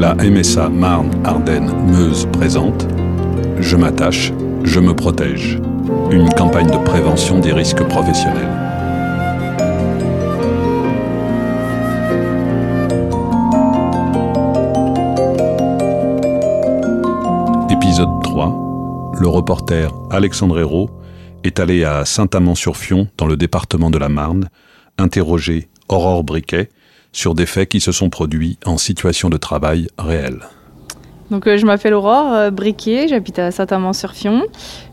la MSA Marne-Ardenne-Meuse présente Je m'attache, je me protège. Une campagne de prévention des risques professionnels. Épisode 3. Le reporter Alexandre Hérault est allé à Saint-Amand-sur-Fion, dans le département de la Marne, interroger Aurore Briquet, sur des faits qui se sont produits en situation de travail réelle. Donc, euh, je m'appelle Aurore euh, Briquet, j'habite à Saint-Amand-sur-Fion.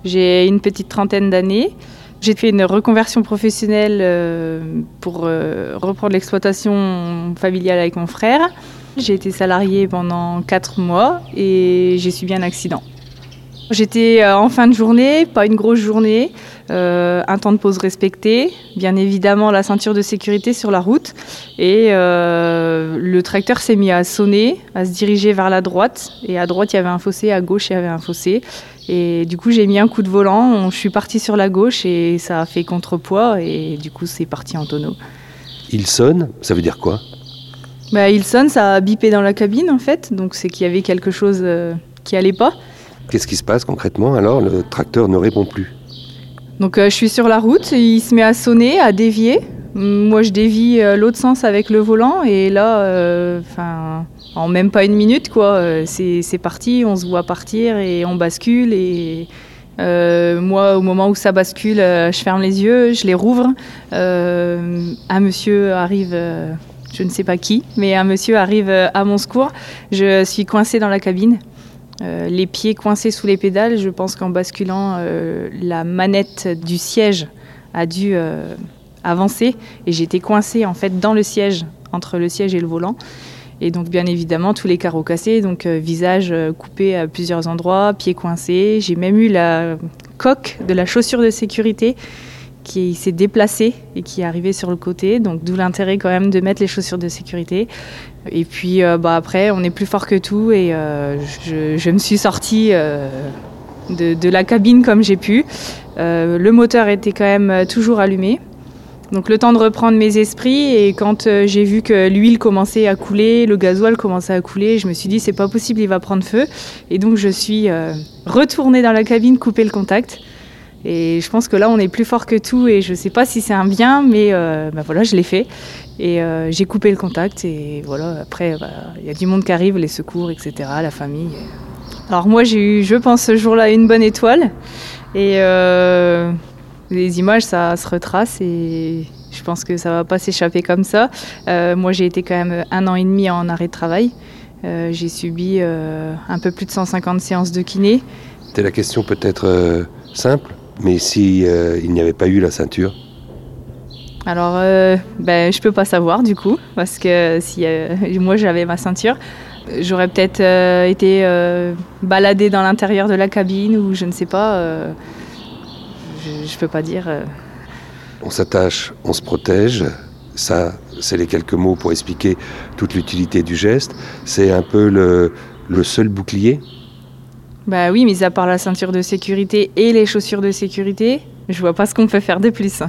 J'ai une petite trentaine d'années. J'ai fait une reconversion professionnelle euh, pour reprendre l'exploitation familiale avec mon frère. J'ai été salariée pendant 4 mois et j'ai subi un accident. J'étais en fin de journée, pas une grosse journée. Euh, un temps de pause respecté, bien évidemment la ceinture de sécurité sur la route. Et euh, le tracteur s'est mis à sonner, à se diriger vers la droite. Et à droite, il y avait un fossé, à gauche, il y avait un fossé. Et du coup, j'ai mis un coup de volant, je suis partie sur la gauche et ça a fait contrepoids. Et du coup, c'est parti en tonneau. Il sonne, ça veut dire quoi? Bah, Il sonne, ça a bipé dans la cabine en fait. Donc c'est qu'il y avait quelque chose euh, qui allait pas. Qu'est-ce qui se passe concrètement alors Le tracteur ne répond plus donc euh, je suis sur la route, il se met à sonner, à dévier. Moi je dévie euh, l'autre sens avec le volant et là, euh, en même pas une minute quoi, c'est parti, on se voit partir et on bascule et moi au moment où ça bascule, je ferme les yeux, je les rouvre. un monsieur arrive je ne sais pas qui, mais un monsieur arrive à mon secours. Je suis coincée dans la cabine. Euh, les pieds coincés sous les pédales, je pense qu'en basculant, euh, la manette du siège a dû euh, avancer et j'étais coincée en fait dans le siège, entre le siège et le volant. Et donc bien évidemment tous les carreaux cassés, donc visage coupé à plusieurs endroits, pieds coincés. J'ai même eu la coque de la chaussure de sécurité qui s'est déplacé et qui est arrivé sur le côté. Donc d'où l'intérêt quand même de mettre les chaussures de sécurité. Et puis euh, bah, après, on est plus fort que tout et euh, je, me suis sortie euh, de, la cabine comme j'ai pu. le moteur était quand même toujours allumé. Donc le temps de reprendre mes esprits et quand j'ai vu que l'huile commençait à couler, le gasoil commençait à couler, je me suis dit c'est pas possible, il va prendre feu. Et donc je suis retournée dans la cabine, couper le contact. Et je pense que là, on est plus fort que tout et je ne sais pas si c'est un bien, mais euh, bah voilà, je l'ai fait. Et euh, j'ai coupé le contact et voilà, après, bah, il y a du monde qui arrive, les secours, etc., la famille. Alors moi, j'ai eu, je pense, ce jour-là, une bonne étoile. Et euh, les images, ça se retrace et je pense que ça va pas s'échapper comme ça. moi, j'ai été quand même un an et demi en arrêt de travail. j'ai subi un peu plus de 150 séances de kiné. C'était la question peut-être simple? Mais si euh, il n'y avait pas eu la ceinture Alors, euh, ben, je peux pas savoir du coup, parce que si euh, moi j'avais ma ceinture, j'aurais peut-être été baladée dans l'intérieur de la cabine ou je ne sais pas. je, ne peux pas dire. On s'attache, on se protège. Ça, c'est les quelques mots pour expliquer toute l'utilité du geste. C'est un peu le, le seul bouclier bah oui, mis à part la ceinture de sécurité et les chaussures de sécurité, je vois pas ce qu'on peut faire de plus.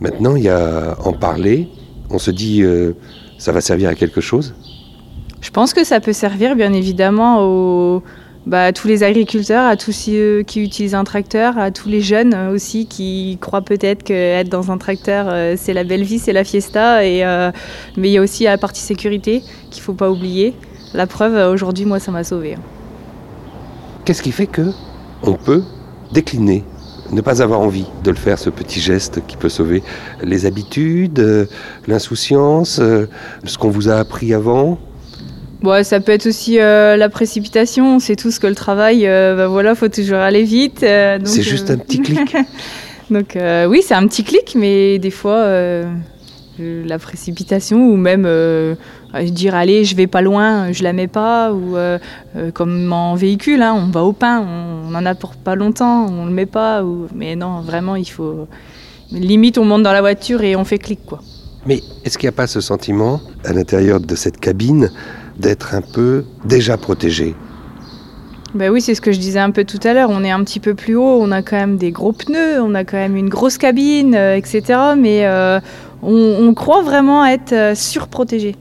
Maintenant, il y a en parler. On se dit, euh, ça va servir à quelque chose? Je pense que ça peut servir, bien évidemment, aux, bah, à tous les agriculteurs, à tous ceux qui utilisent un tracteur, à tous les jeunes aussi qui croient peut-être qu'être dans un tracteur, euh, c'est la belle vie, c'est la fiesta. Et, euh, mais il y a aussi la partie sécurité qu'il ne faut pas oublier. La preuve, aujourd'hui, moi, ça m'a sauvé. Qu'est-ce qui fait que on peut décliner ne pas avoir envie de le faire, ce petit geste qui peut sauver les habitudes, euh, l'insouciance, euh, ce qu'on vous a appris avant? Bon, ça peut être aussi euh, la précipitation. C'est tout ce que le travail, bah voilà, faut toujours aller vite. c'est juste un petit clic. donc oui, c'est un petit clic, mais des fois, la précipitation ou même dire allez je vais pas loin je la mets pas ou euh, euh, comme en véhicule hein, on va au pain on, en a pour pas longtemps on le met pas ou mais non vraiment il faut limite on monte dans la voiture et on fait clic quoi mais est-ce qu'il n'y a pas ce sentiment à l'intérieur de cette cabine d'être un peu déjà protégé? Ben oui, c'est ce que je disais un peu tout à l'heure. On est un petit peu plus haut, on a quand même des gros pneus, on a quand même une grosse cabine, euh, etc. Mais on, on, croit vraiment être surprotégé.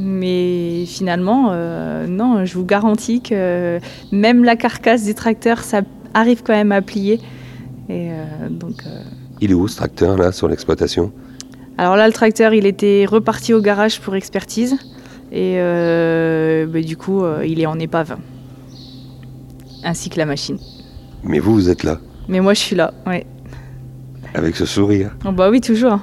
Mais finalement, euh, non, je vous garantis que même la carcasse du tracteur, ça arrive quand même à plier. Et euh, donc, euh, Il est où ce tracteur là sur l'exploitation? Alors là, le tracteur, il était reparti au garage pour expertise. Et bah, du coup, il est en épave. Ainsi que la machine. Mais vous, vous êtes là, Mais moi, je suis là, ouais. avec ce sourire? Oh, bah oui, toujours.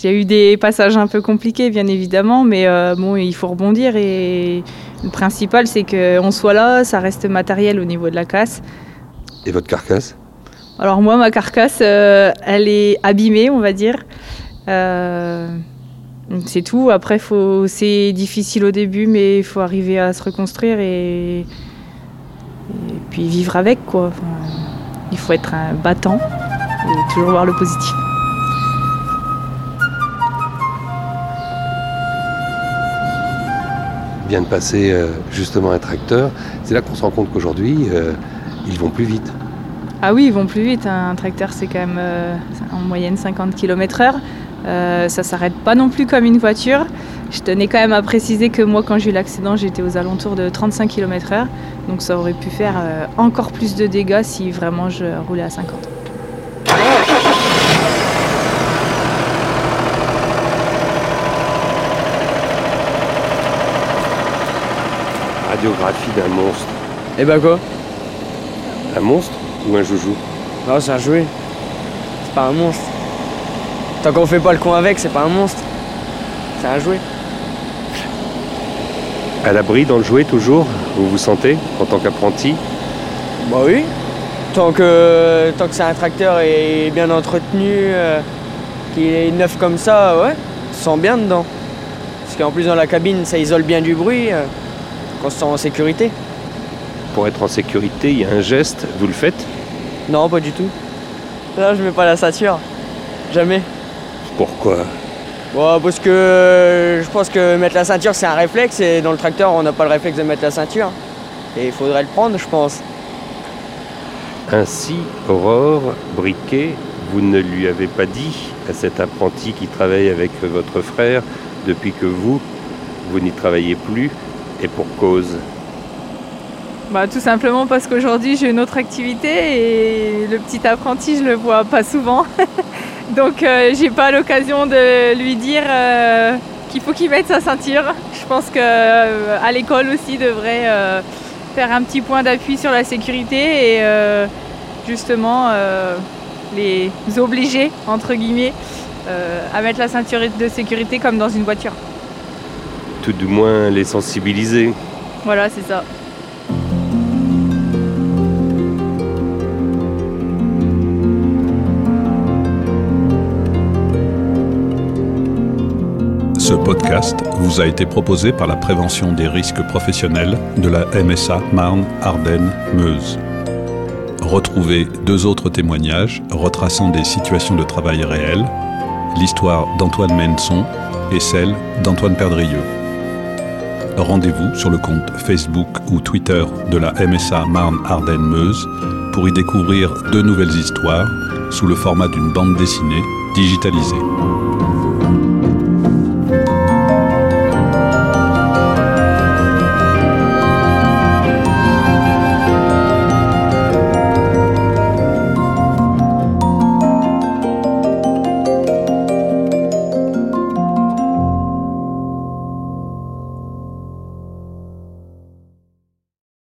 J'ai eu des passages un peu compliqués, bien évidemment, mais euh, bon, il faut rebondir. Et le principal, c'est qu'on soit là, ça reste matériel au niveau de la casse. Et votre carcasse? Alors moi, ma carcasse, euh, elle est abîmée, on va dire. Euh, c'est tout. Après, faut, c'est difficile au début, mais il faut arriver à se reconstruire et, et puis vivre avec, quoi. Enfin, il faut être un battant et toujours voir le positif. Vient de passer euh, justement un tracteur. C'est là qu'on se rend compte qu'aujourd'hui, euh, ils vont plus vite. Ah oui, ils vont plus vite. Un tracteur, c'est quand même euh, en moyenne 50 km/h. Euh, ça s'arrête pas non plus comme une voiture. Je tenais quand même à préciser que moi, quand j'ai eu l'accident, j'étais aux alentours de 35 km/h. Donc ça aurait pu faire encore plus de dégâts si vraiment je roulais à 50. Radiographie d'un monstre. Et bah quoi? Un monstre ou un joujou? Non, c'est un jouet. C'est pas un monstre. Tant qu'on fait pas le con avec, c'est pas un monstre. C'est un jouet. À l'abri dans le jouet toujours Vous vous sentez en tant qu'apprenti? Bah oui. Tant que, tant que c'est un tracteur et bien entretenu, euh, qu'il est neuf comme ça, ouais, on se sent bien dedans. Parce qu'en plus dans la cabine, ça isole bien du bruit, euh, qu'on se sent en sécurité. Pour être en sécurité, il y a un geste, vous le faites Non, pas du tout. Là, je mets pas la ceinture. Jamais. Pourquoi Bon, parce que euh, je pense que mettre la ceinture, c'est un réflexe, et dans le tracteur, on n'a pas le réflexe de mettre la ceinture. Et il faudrait le prendre, je pense. Ainsi, Aurore, Briquet, vous ne lui avez pas dit à cet apprenti qui travaille avec votre frère depuis que vous, vous n'y travaillez plus, et pour cause. Bah, tout simplement parce qu'aujourd'hui j'ai une autre activité et le petit apprenti je le vois pas souvent. Donc euh, j'ai pas l'occasion de lui dire euh, qu'il faut qu'il mette sa ceinture. Je pense que euh, à l'école aussi devrait euh, faire un petit point d'appui sur la sécurité et justement les obliger entre guillemets à mettre la ceinture de sécurité comme dans une voiture. Tout du moins les sensibiliser. Voilà, c'est ça. Ce podcast vous a été proposé par la prévention des risques professionnels de la MSA Marne-Ardenne-Meuse. Retrouvez deux autres témoignages retraçant des situations de travail réelles, l'histoire d'Antoine Menson et celle d'Antoine Perdrieux. Rendez-vous sur le compte Facebook ou Twitter de la MSA Marne-Ardenne-Meuse pour y découvrir deux nouvelles histoires sous le format d'une bande dessinée digitalisée.